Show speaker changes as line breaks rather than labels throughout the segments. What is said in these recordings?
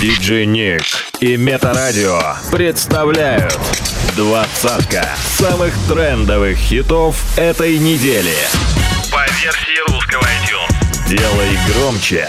Диджей Ник и Метарадио представляют двадцатка самых трендовых хитов этой недели. По версии русского iTunes. Делай громче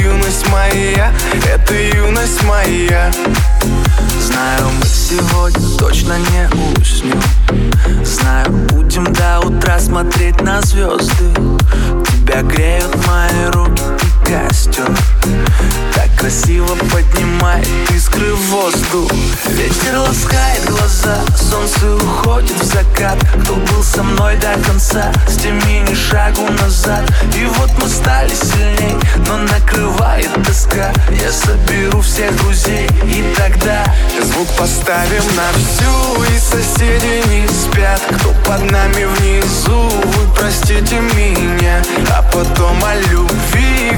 юность моя, это юность моя. Знаю, мы сегодня точно не уснем. Знаю, будем до утра смотреть на звезды. Тебя греют мои руки костер Так красиво поднимает искры в воздух. Ветер ласкает глаза, солнце уходит в закат. Кто был со мной до конца, с теми ни шагу назад. И вот мы стали сильней, но накрывает тоска. Я соберу всех друзей и тогда Звук поставим на всю и соседи не спят. Кто под нами внизу, вы простите меня. А потом о любви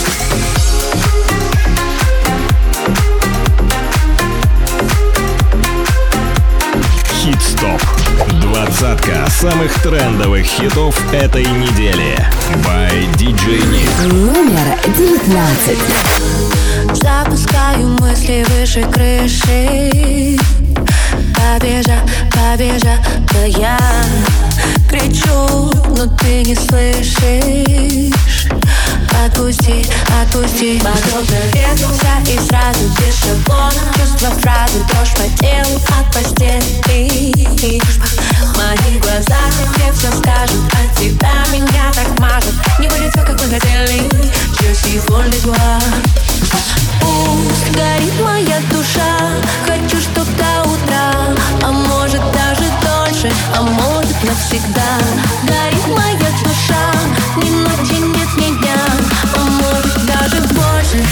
Хит-стоп. Двадцатка самых трендовых хитов этой недели. By DJ Nick.
Номер 19.
Запускаю мысли выше крыши Побежа, побежа, да я кричу, но ты не слышишь Отпусти, отпусти. Подобно ветру и сразу без шаблона. Чувства фразы, дрожь по телу от постели. Мои глаза тебе все скажут От тебя меня так мажет Не будет все, как мы хотели suis folle de toi Пусть горит моя душа Хочу, чтоб до утра. А может даже дольше А может навсегда. Горит моя душа Ни ночи нет, А может даже больше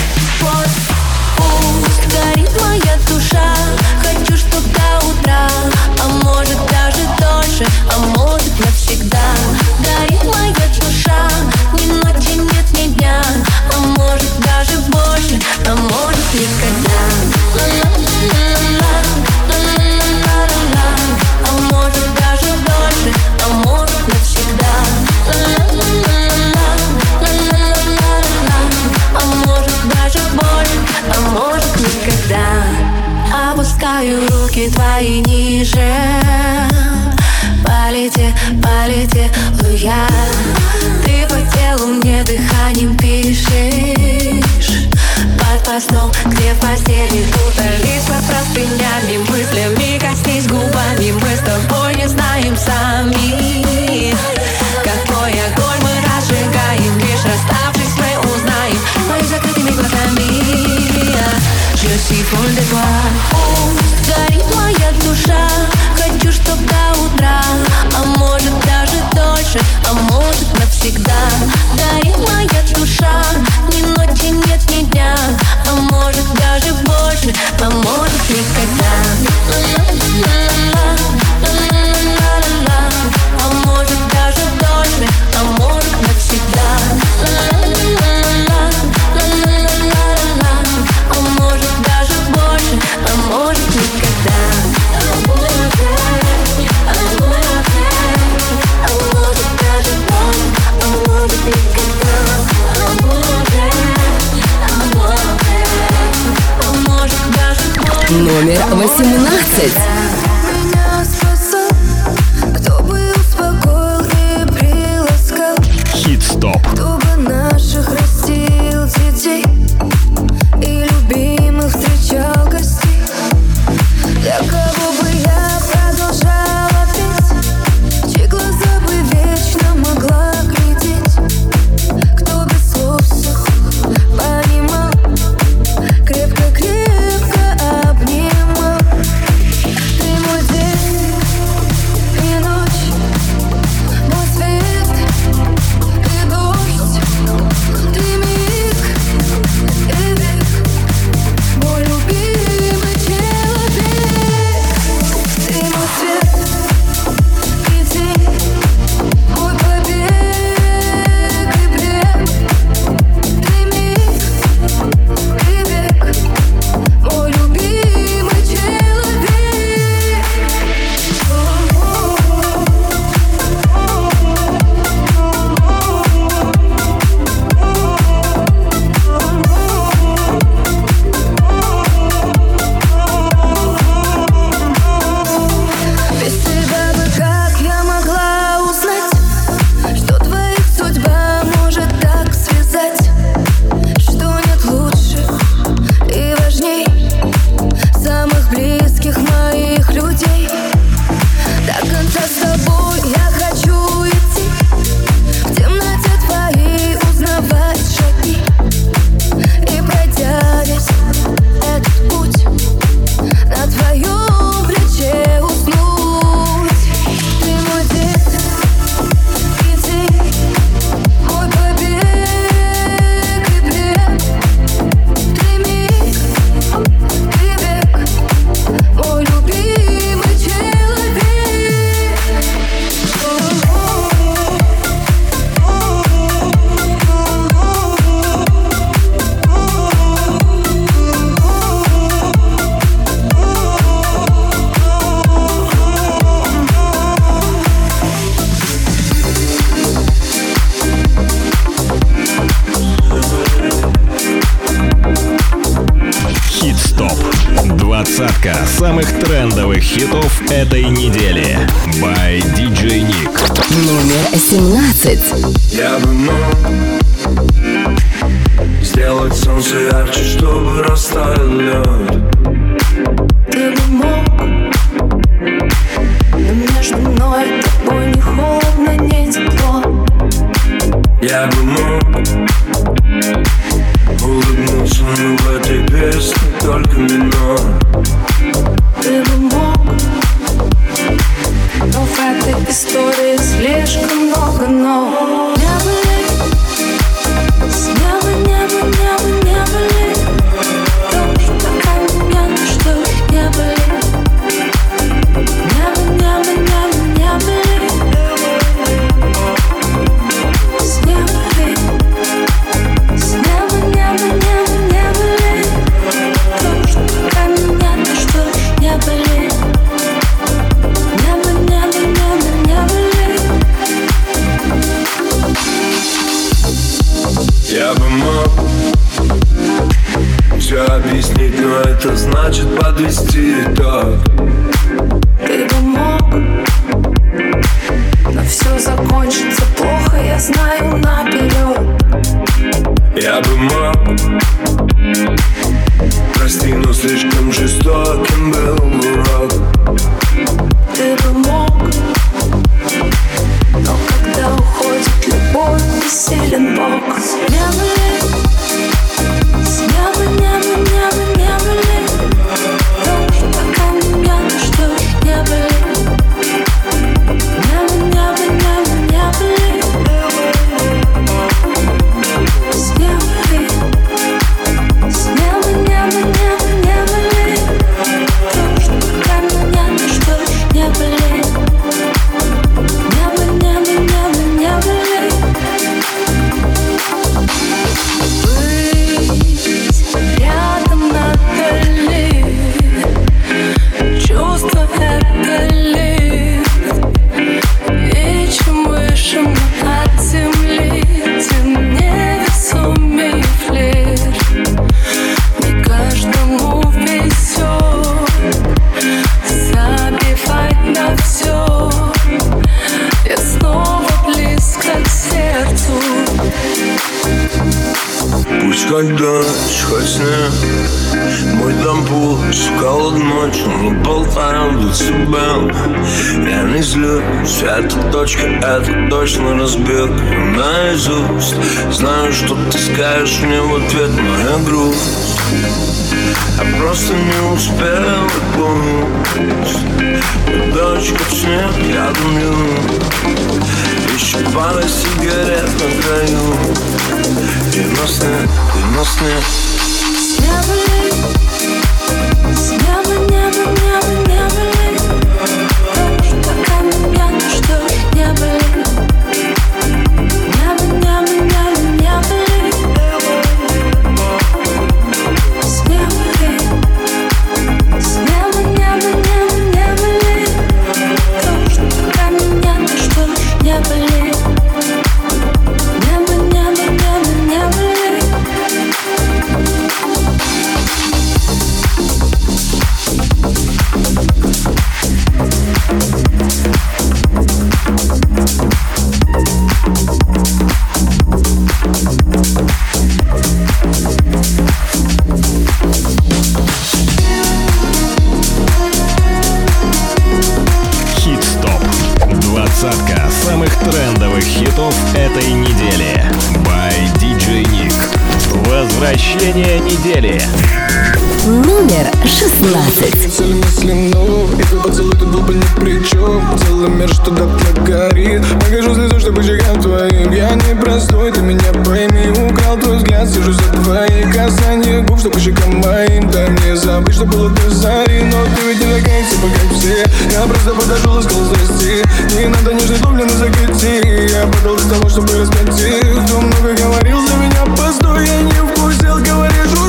Пусть, горит моя душа Хочу, чтоб до утра А может даже дольше А может навсегда Горит моя душа Ни ночи нет, ни дня А может даже больше А может никогда. А может даже дольше А может навсегда больше А может никогда. Опускаю руки твои ниже. Полете, полетела я. Ты по телу мне дыханием пишешь. Под постом, где в постели Утолись под простынями Мыслями коснись губами. Мы с тобой не знаем сами De toi Пусть горит моя душа. Хочу, чтоб до утра. А может даже дольше. А может навсегда. Горит моя
Номер 18.
я бы
мог Улыбнуться, но в этой песне только
минут на
разбег наизусть Знаю, что ты скажешь мне в ответ моя грусть. Я просто не успел и помню дочка в снег я думаю Еще пара сигарет на краю. И на сне, и на
сне
Never Двадцатка самых трендовых хитов этой недели. By DJ Nick. Возвращение недели
номер 16.
Если поцелуй, тут был бы ни при чем. Целый мир, что так горит. Покажу слезу, чтобы щекам твоим. Я не простой, ты меня пойми. Украл твой взгляд, сижу за твои касания губ, что щекам моим. Да не забыть, что было до зари. Но ты ведь не такая, типа как все. Я просто подошел и сказал, здрасти. Не надо нежный дом, на закати. Я подал для того, чтобы распять Кто много говорил за меня, постой, я не вкусил, говоришь,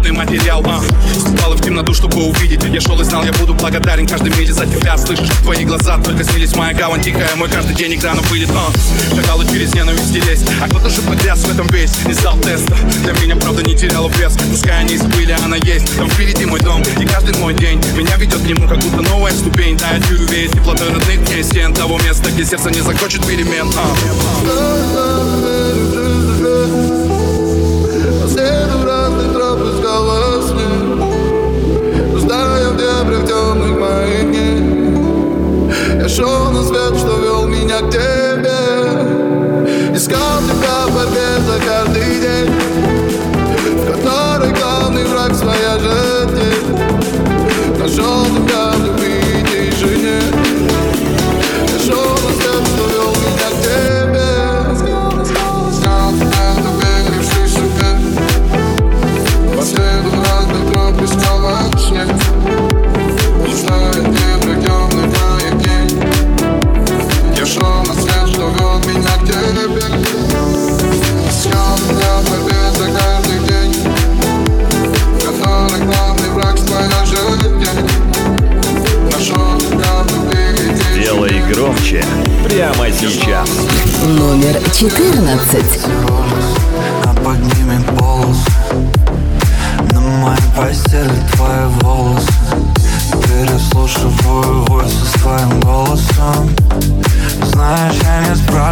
работы материал а. Ступала в темноту, чтобы увидеть. Я шел и знал, я буду благодарен каждой миле за тебя. Слышишь, твои глаза только снились Моя гавань тихая. Мой каждый день экрана будет а. Шакалы через ненависть делись А кто-то же погряз в этом весь. Не стал теста, для меня правда не теряла вес. Пускай они забыли, она есть. Там впереди мой дом, и каждый мой день. Меня ведет к нему, как будто новая ступень. Да, я чую веет теплотой родных мне стен Того места, где сердце не захочет перемен а.
приглушенный свет, что вел меня к тебе. Искал тебя в борьбе за каждый день. В которой главный враг своя жизнь Нашел тебя в любви.
громче прямо сейчас.
Номер 14.
А поднимем полос На моем постели твои волосы Переслушиваю войсы с твоим голосом Знаешь, я не справлюсь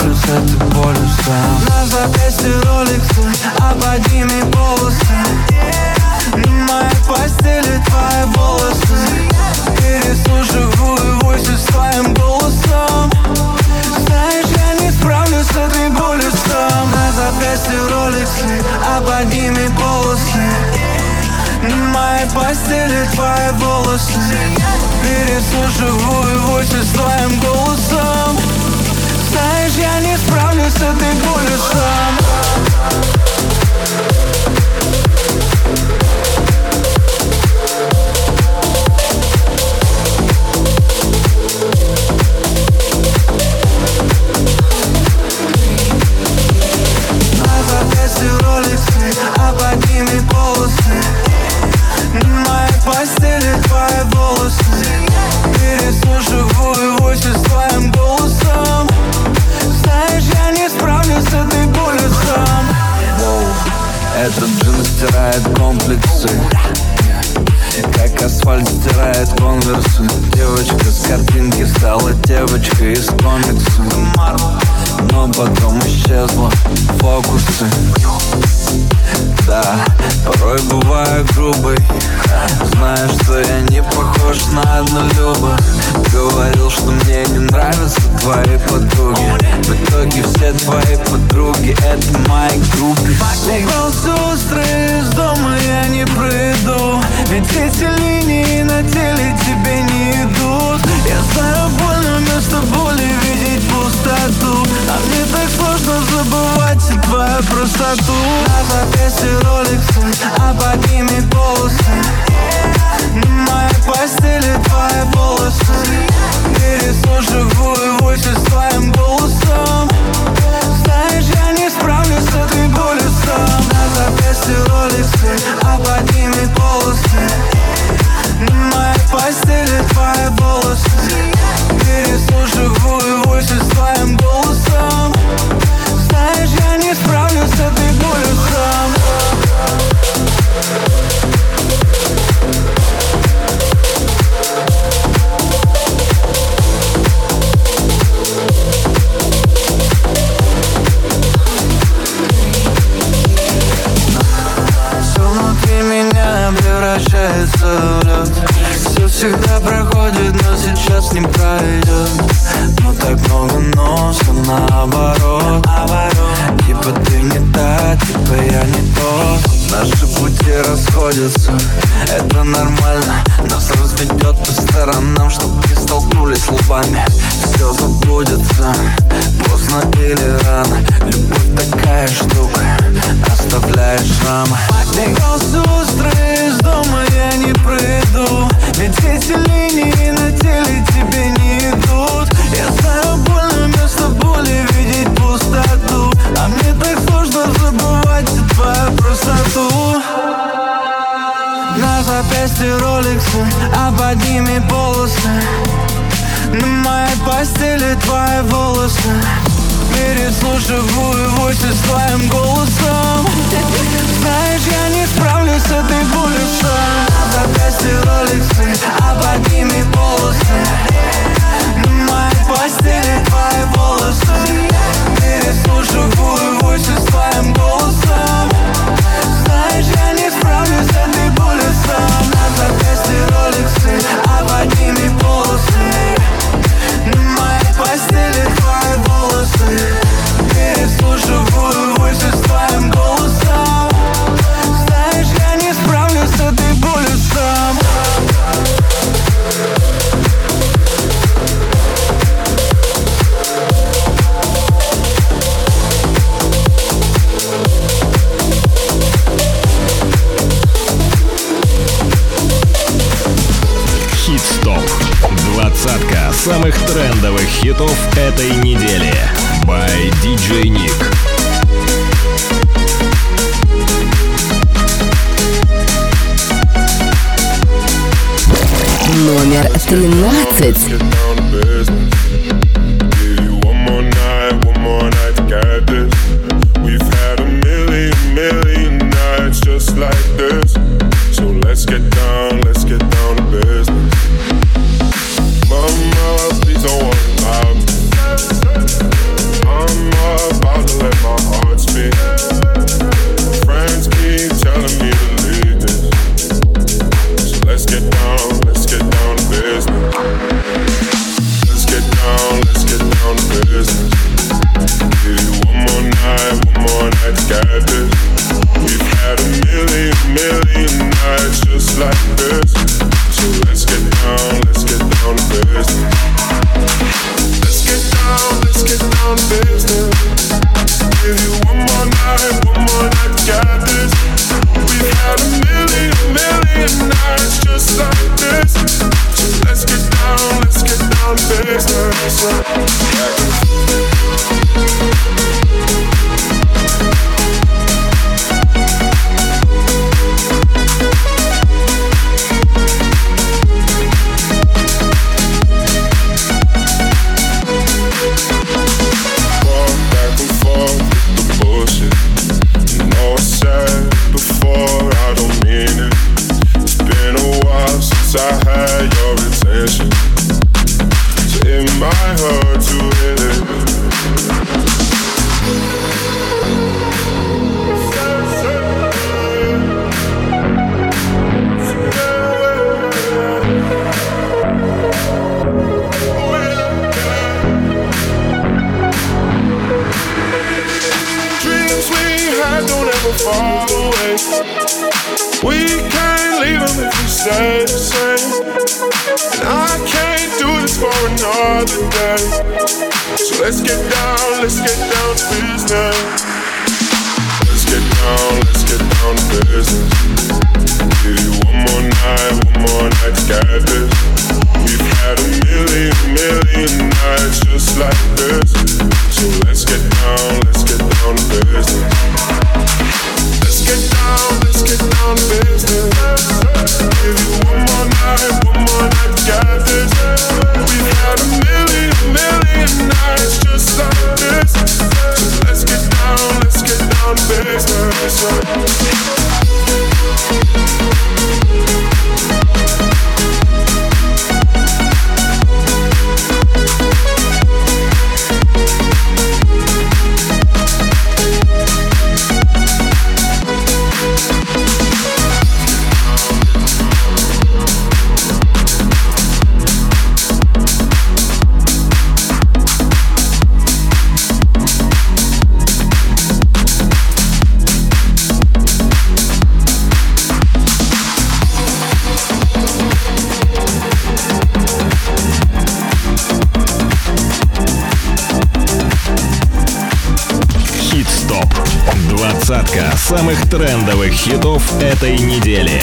хитов этой недели.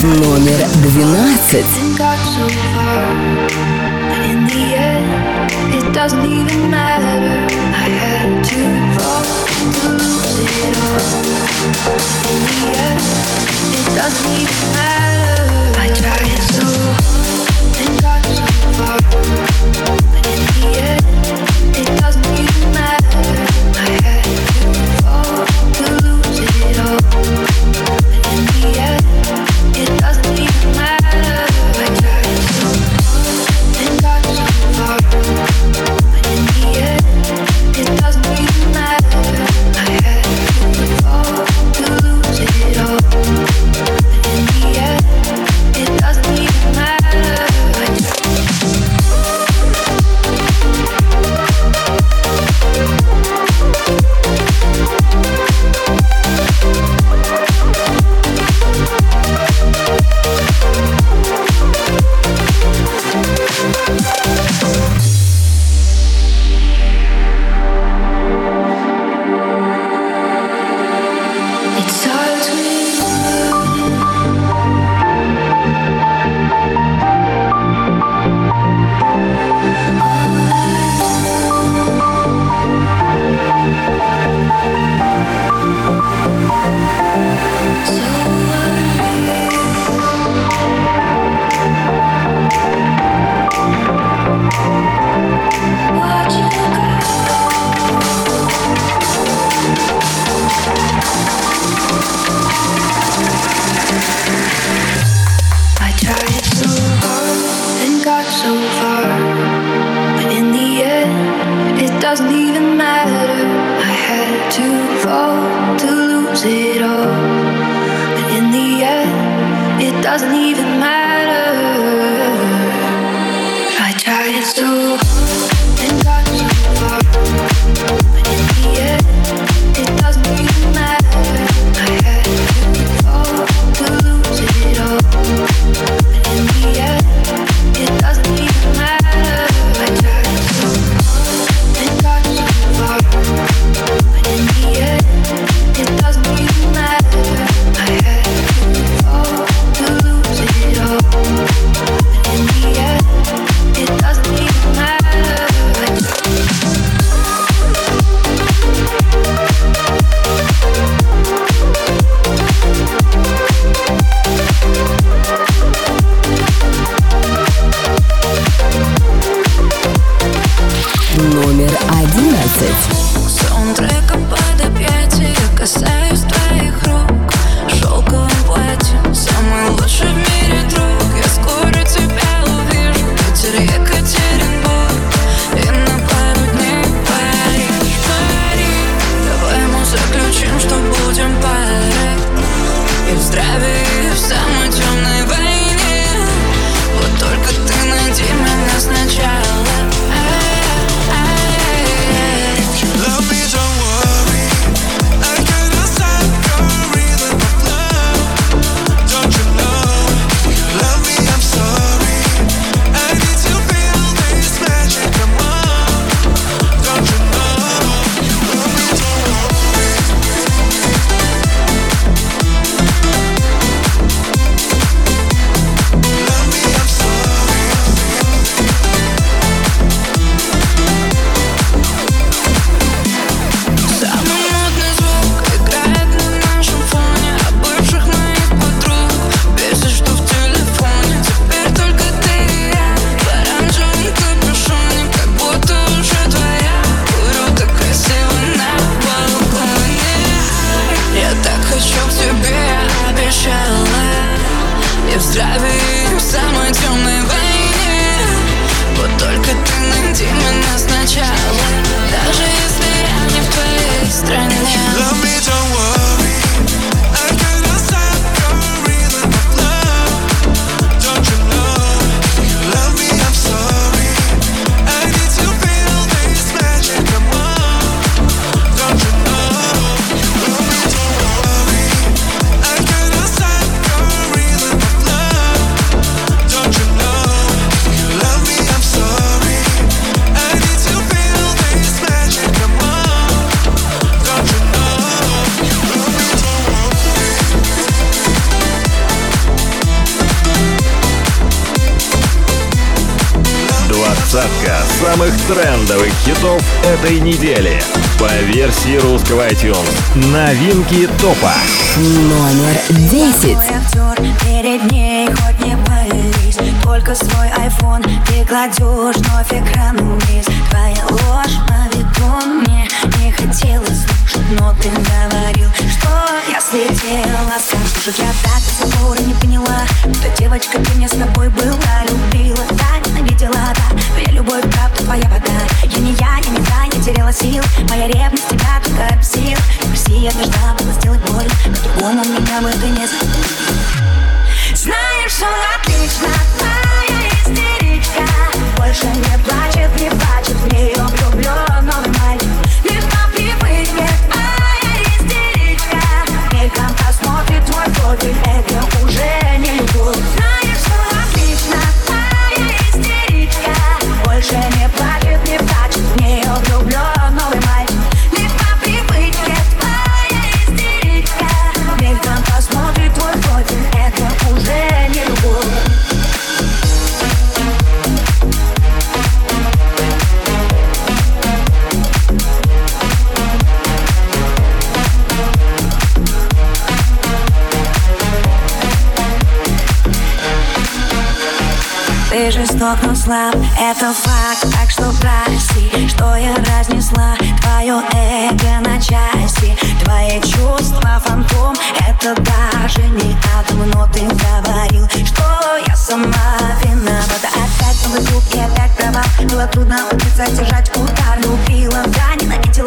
Номер двенадцать.
doesn't even matter. I had to fall to lose it all. In the end, it doesn't even matter. I tried so hard and got so far, but in the end,
Двадцатка самых трендовых хитов этой недели. По версии русского iTunes. Новинки топа.
Номер десять.
Перед ней хоть не пались Только свой iPhone ты кладешь Вновь экран вниз Твоя ложь по виду мне не хотелось слушать Но ты говорил, что я слетела Слушать я так до сих пор не поняла Что девочка, ты мне с тобой была Любила, да, ненавидела, да Твоя любовь, правда, твоя вода. Я не я, я не та, я теряла сил. Моя ревность тебя только бесил Прости, я должна была сделать боль Но другому меня бы ты не Знаешь, что отлично Твоя истеричка. Больше не плачет, не плачет В нее влюблен новый мальчик. Лишь по привычке Твоя истеричка. Мельком посмотрит твой профиль Это уже не любовь Больше не плачет, не плачет В нее влюблен новый Ты жесток, но слаб, это факт Так что прости, что я разнесла Твое эго на части. Твои чувства фантом Это даже не атом Но ты говорил, что я сама виновата. Опять новый круг и опять права. Было трудно отрицать, держать удар. Любила, да, ненавидела,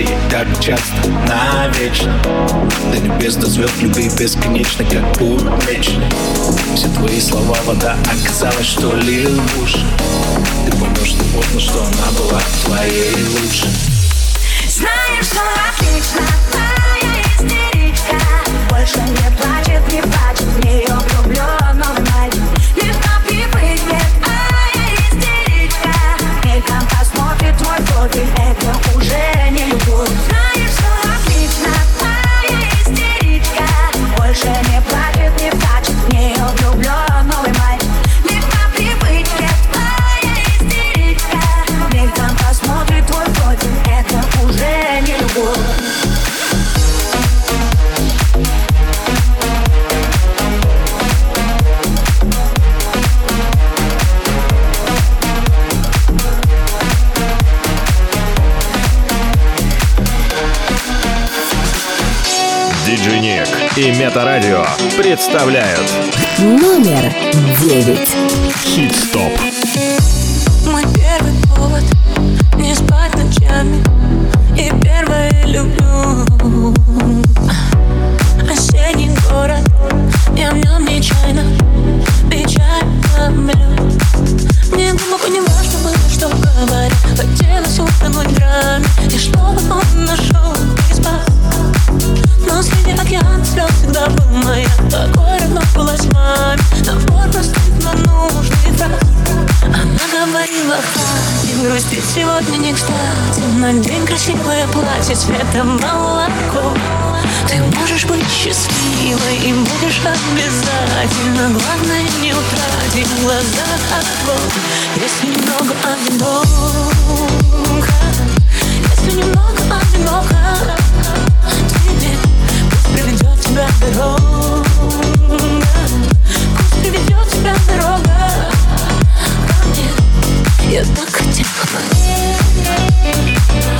ей так часто, навечно. До небес, до звезд, любви бесконечно, как вечный. Все твои слова вода, оказалось, что лил в уши Ты поймешь, что поздно, что она была твоей лучшей
Знаешь, что отлично Твоя истеричка. Больше не плачет, не плачет В нее влюблен новый Это уже не любовь
и Метарадио представляют.
Номер девять.
Хит-стоп.
Мой первый повод Не спать ночами. И первое люблю. Осенний город Я в нем нечаянно Печально влюб Мне глубоко не важно было, что говорят Хотелось утонуть в драме. И чтобы он нашел и спас но среди океана слез всегда был моя. Такой равно была с маме Набор простых, но нужных фраз Она говорила, хватит грустить сегодня не кстати. Надень красивое платье цвета молоко. Ты можешь быть счастливой и будешь обязательно. Главное не утратить в глазах огонь Если немного одиноко. Если немного одиноко. Тебе тебя дорога. Тебя дорога Ко Я так хотела. бы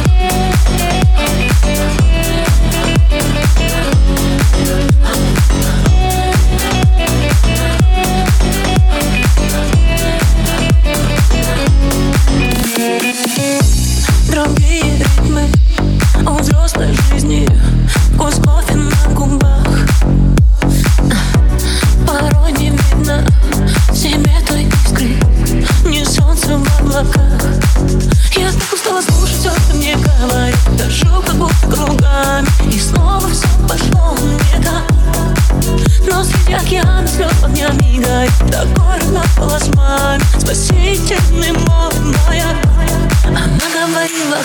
океан слез огнями горит Такой разлапала с мамой Спасительный мой моя Она говорила,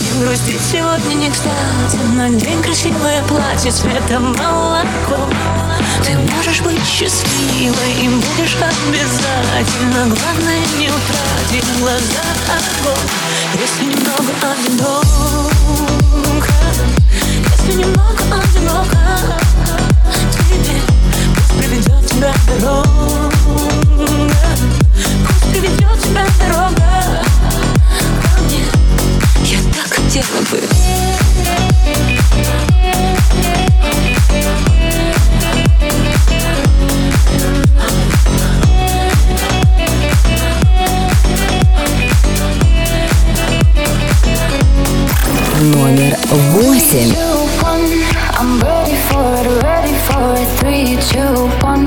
не грустить сегодня не кстати. На день красивое платье цвета молоко. Ты можешь быть счастливой и будешь обязательно. Главное не утратить глаза глазах огонь Если немного одиноко Если немного одиноко Тебе тебя дорога Пусть приведет тебя дорога Ко мне Я
Номер восемь.
three, two, one.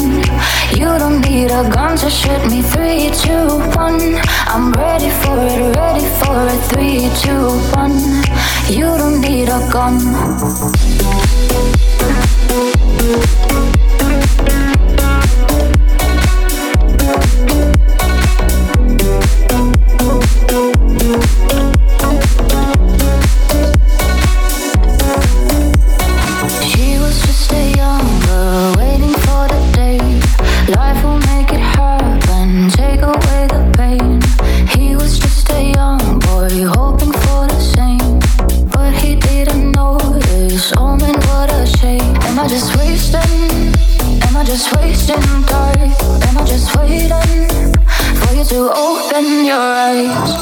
You don't need a gun to shoot me. Three, two, one. I'm ready for it, ready for it. Three, two, one. You don't need a gun. your eyes.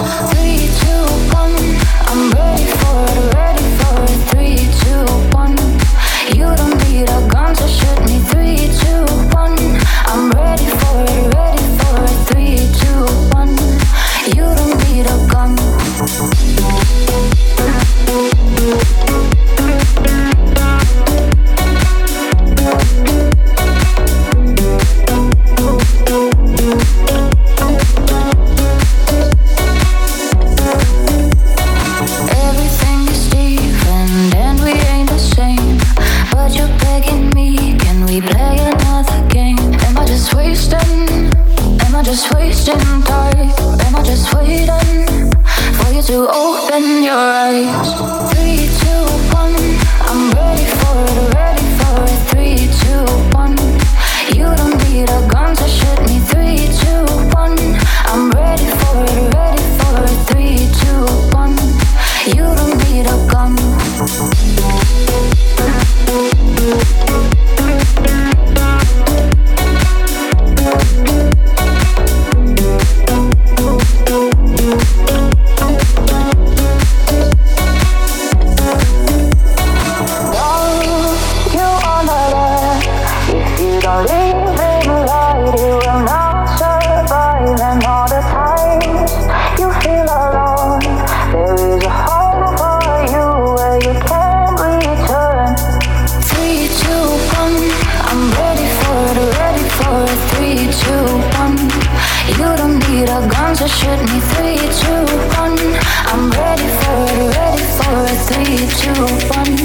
two, one.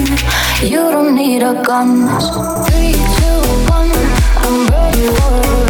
You don't need a gun. Three, two, one. I'm ready for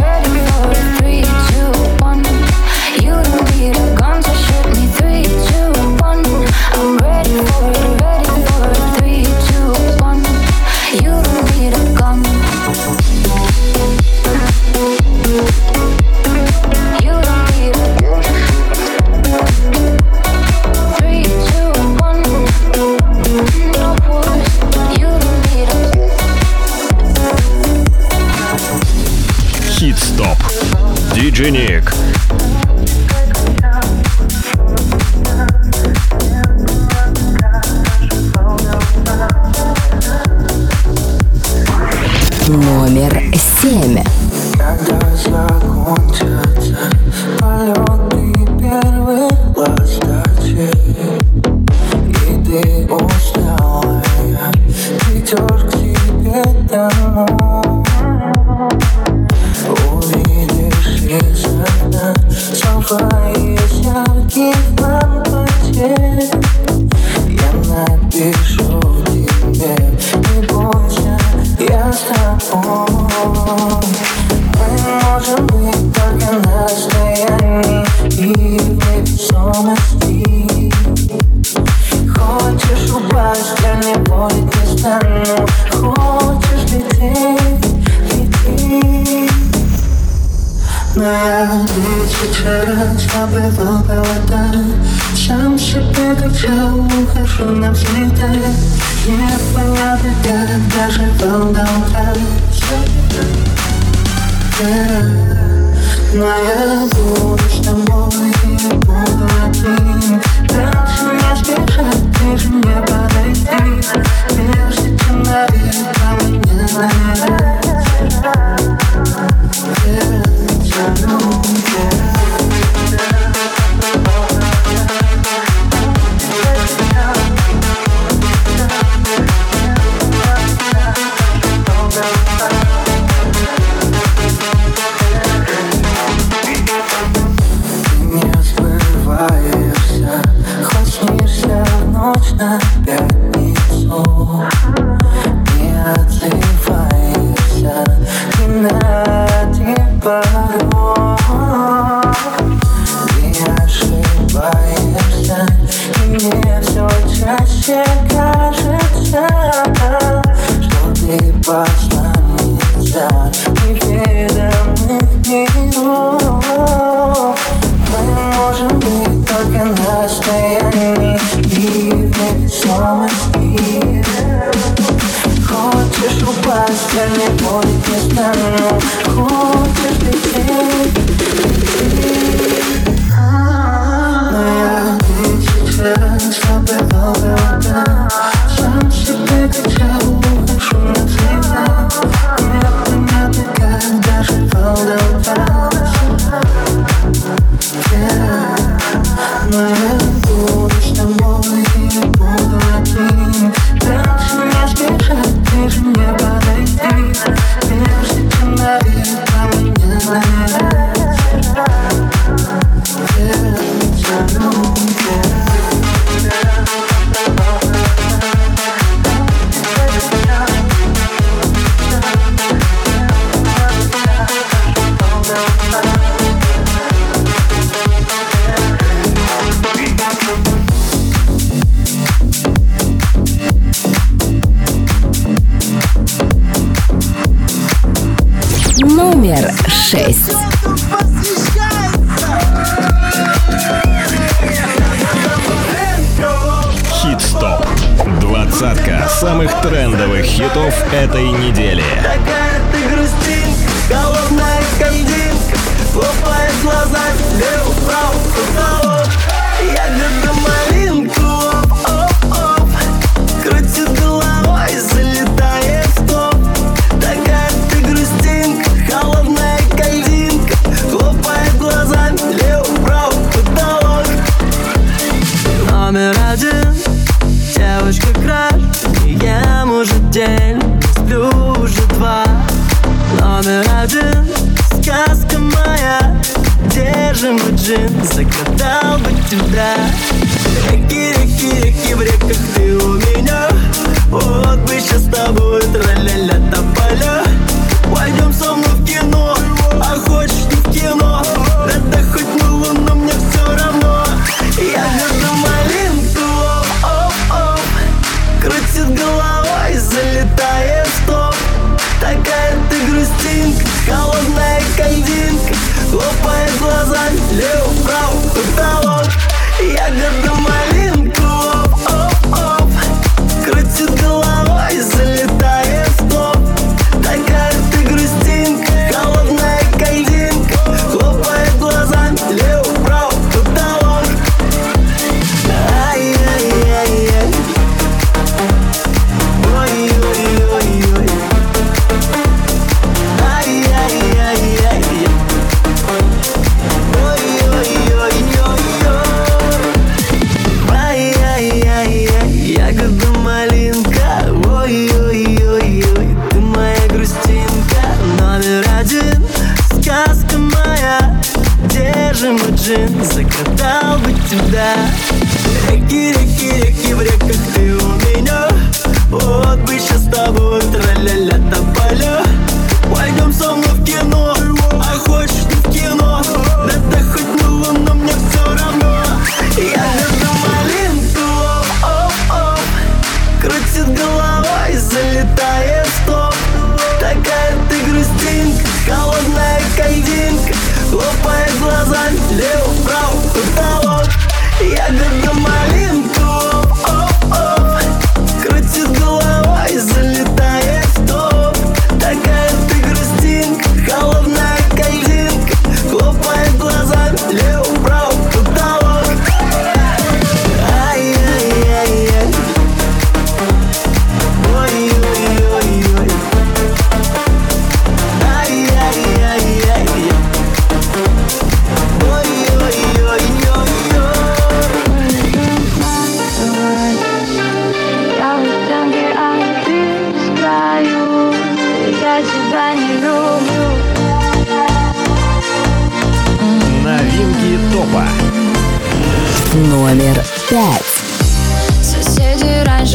Но я буду с буду один. Дальше не сбежать, ближе не подойти. Прежде чем
навека меня знает Я тебя люблю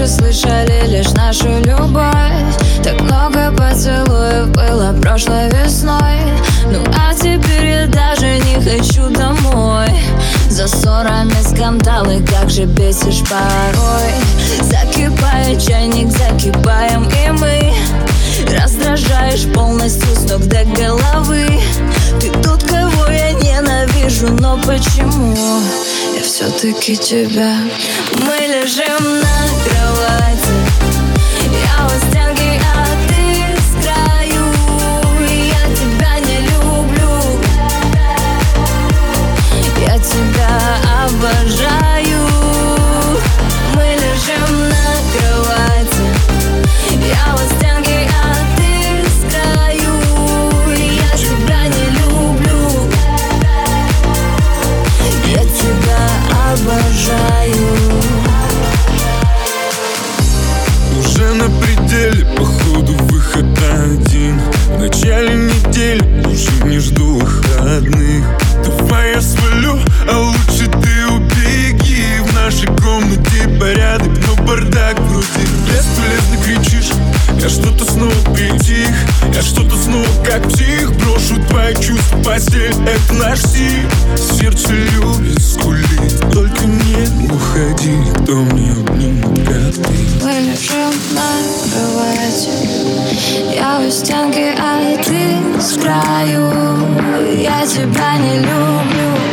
Раньше слышали лишь нашу любовь. Так много поцелуев было прошлой весной. Ну а теперь я даже не хочу домой. За ссорами скандалы, как же бесишь порой. Закипает чайник, закипаем и мы. Раздражаешь полностью с ног до головы. Ты тот, кого я ненавижу, но почему все-таки тебя. Мы лежим на кровати. Я у стенки, а ты с краю Я тебя не люблю. Я тебя обожаю на
пределе, походу выход один. В начале недели уже не жду выходных. Давай я свалю, а лучше ты убеги. В нашей комнате порядок, но бардак вроде. Бесполезно кричишь, я что-то снова притих. Я что-то снова как псих Брошу твои чувства в постель, это наш стиль. Сердце любит скулить, только не уходи Никто мне обнимет, как ты
Мы лежим на кровати Я у стенки, а ты с краю. Я тебя не люблю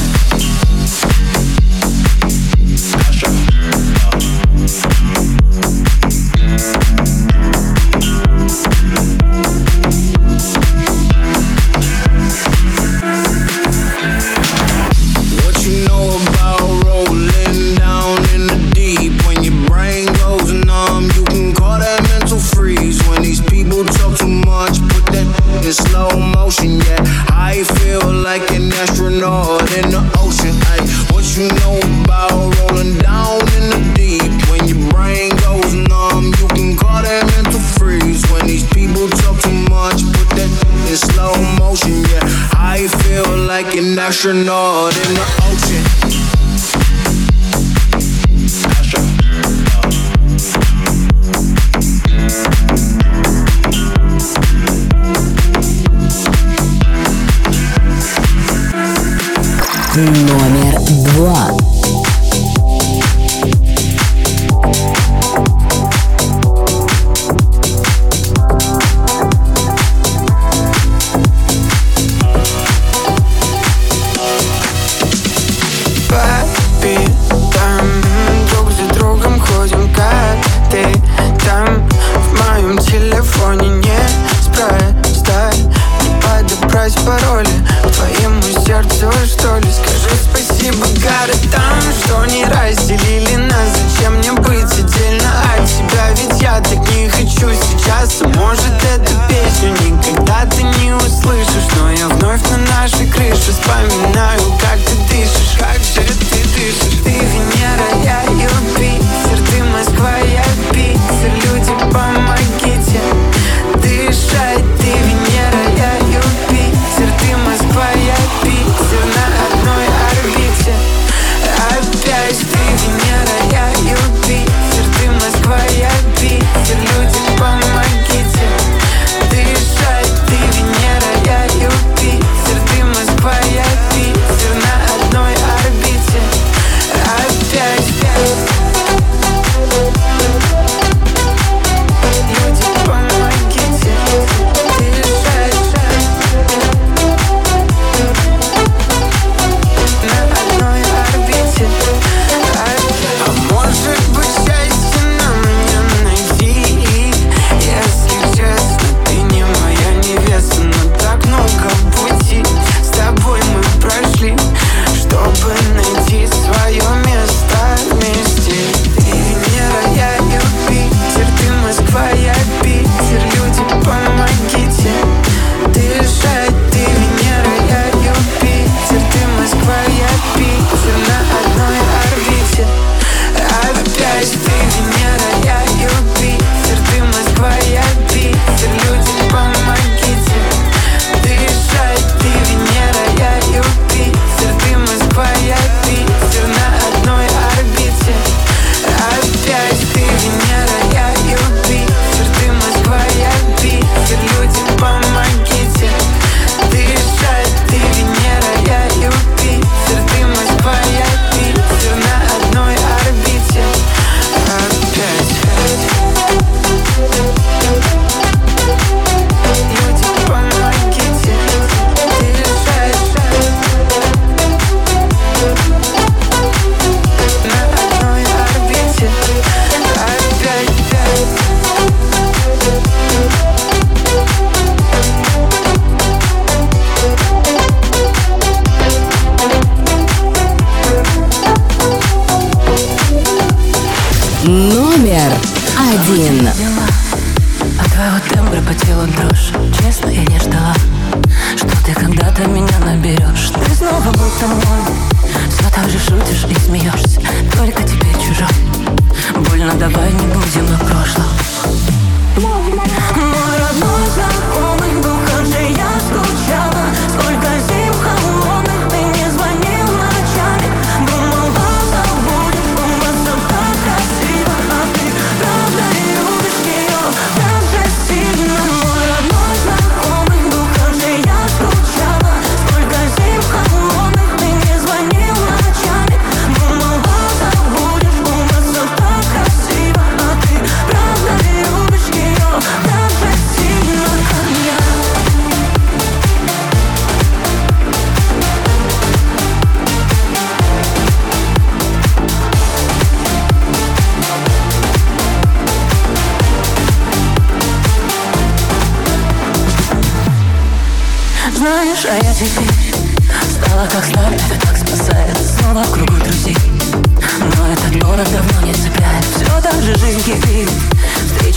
astronaut in the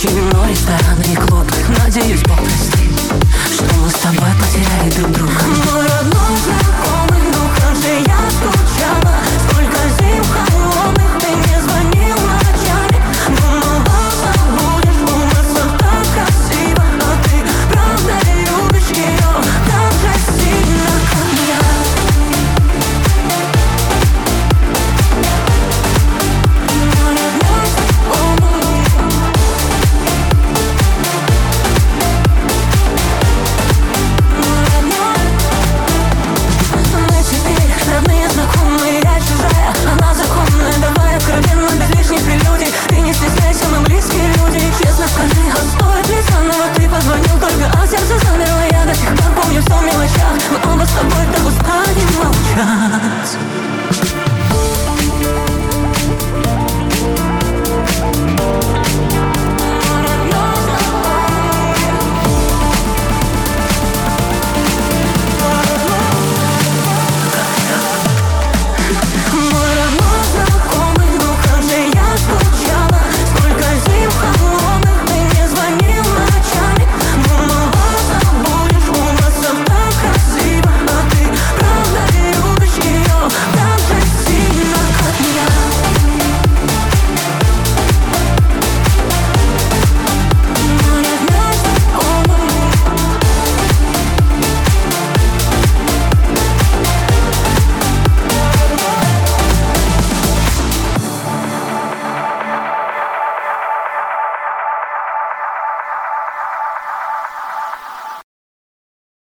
Очередной ресторанный клуб Надеюсь,